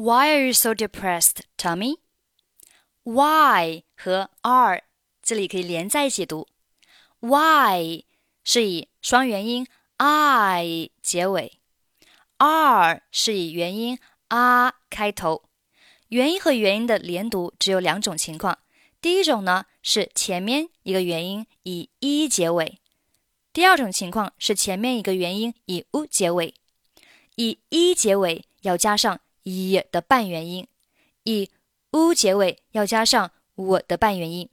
Why are you so depressed, Tommy? Why 和 are 这里可以连在一起读。Why 是以双元音 i 结尾，R 是以元音 a 开头。元音和元音的连读只有两种情况。第一种呢是前面一个元音以一结尾，第二种情况是前面一个元音以 u 结尾。以一结尾要加上 i 的半元音，以 u 结尾要加上我的半元音。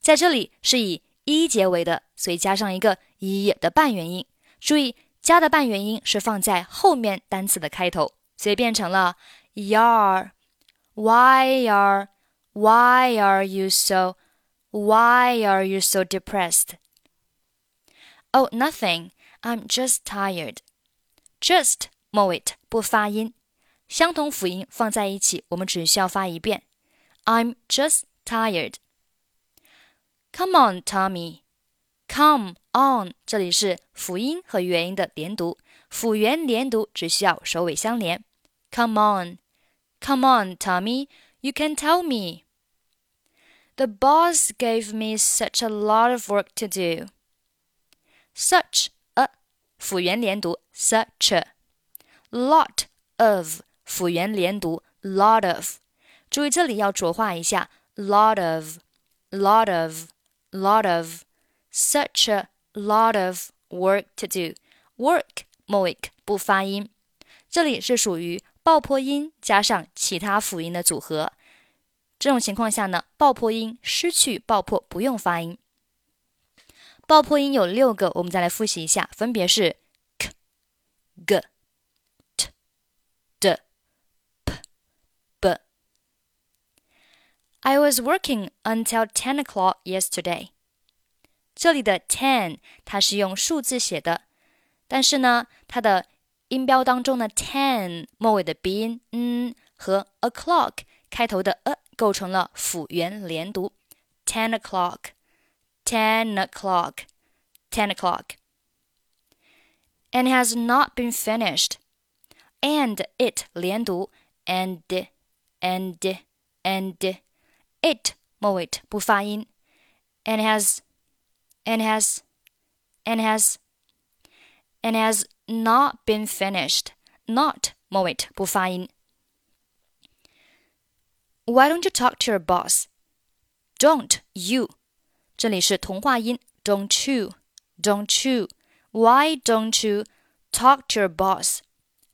在这里是以一结尾的，所以加上一个 i 的半元音。注意加的半元音是放在后面单词的开头，所以变成了 yar。Why are Why are you so Why are you so depressed? Oh, nothing. I'm just tired. Just 末尾不发音，相同辅音放在一起，我们只需要发一遍。I'm just tired. Come on, Tommy. Come on，这里是辅音和元音的连读，辅元连读只需要首尾相连。Come on, come on, Tommy. You can tell me. The boss gave me such a lot of work to do. Such a 辅元连读，such a lot of 辅元连读，lot of。注意这里要浊化一下，lot of, lot of, lot of。Such a lot of work to do. Work 末尾不发音，这里是属于爆破音加上其他辅音的组合。这种情况下呢，爆破音失去爆破，不用发音。爆破音有六个，我们再来复习一下，分别是 I was working until ten o'clock yesterday. 这里的 ten 它是用数字写的，但是呢，它的音标当中的 ten 末尾的鼻音嗯和 o'clock 开头的 a 构成了辅元连读，ten o'clock，ten o'clock，ten o'clock。And has not been finished. And it 连读，and and and it 末尾不发音，and has and has and has and has not been finished. Not 末尾不发音。Why don't you talk to your boss? Don't you？这里是同化音，Don't you? Don't you? Why don't you talk to your boss?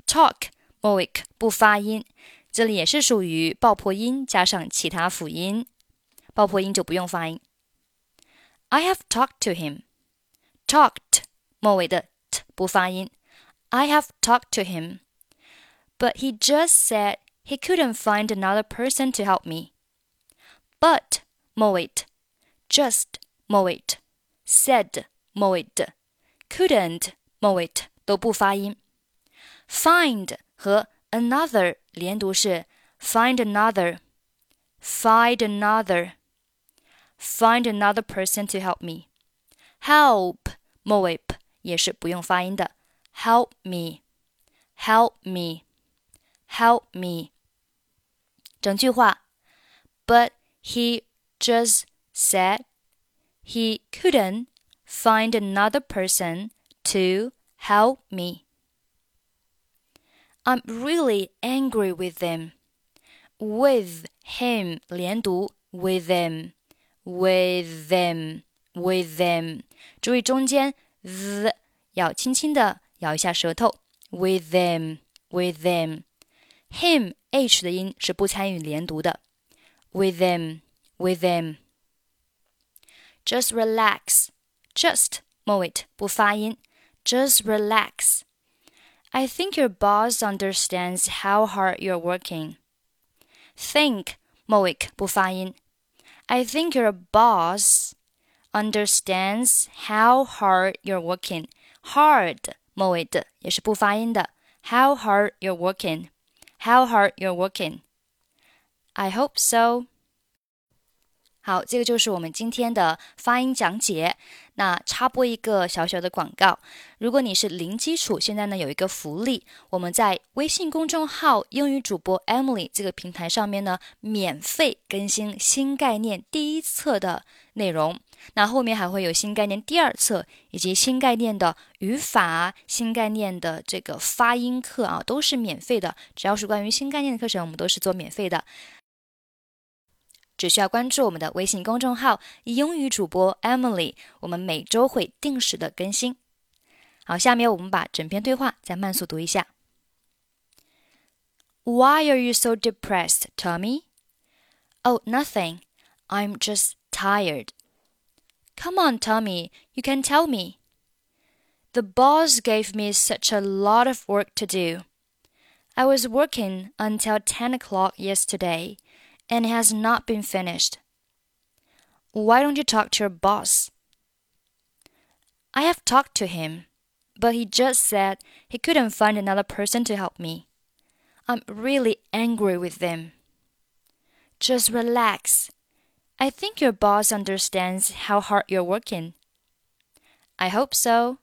Talk 末尾不发音， 这里也是属于爆破音加上其他辅音，爆破音就不用发音。I have talked to him. Talked 末尾的 t 不发音。I have talked to him, but he just said he couldn't find another person to help me. But 末尾 just 末尾 said 末尾 couldn't 末尾都不发音。Find 和 another 连读是 find another, find another。Find another person to help me. Help 末尾 p 也是不用发音的。Help me, help me, help me. 整句话，But he just said he couldn't find another person to help me. I'm really angry with them. With him 连读 with them with them with them，注意中间 z 要轻轻的咬一下舌头。with them with them him h 的音是不参与连读的。with them with them just relax just 末尾不发音。just relax. I think your boss understands how hard you're working. Think 末尾不发音。I think your boss understands how hard you're working. Hard 末尾的也是不发音的。How hard you're working. How hard you're working. I hope so. 好，这个就是我们今天的发音讲解。那插播一个小小的广告，如果你是零基础，现在呢有一个福利，我们在微信公众号英语主播 Emily 这个平台上面呢，免费更新新概念第一册的内容。那后面还会有新概念第二册，以及新概念的语法、新概念的这个发音课啊，都是免费的。只要是关于新概念的课程，我们都是做免费的。只需要关注我们的微信公众号“英语主播 Emily”，我们每周会定时的更新。好，下面我们把整篇对话再慢速读一下。Why are you so depressed, Tommy? Oh, nothing. I'm just tired. Come on, Tommy, you can tell me. The boss gave me such a lot of work to do. I was working until 10 o'clock yesterday and it has not been finished. Why don't you talk to your boss? I have talked to him, but he just said he couldn't find another person to help me. I'm really angry with them. Just relax. I think your boss understands how hard you're working. I hope so.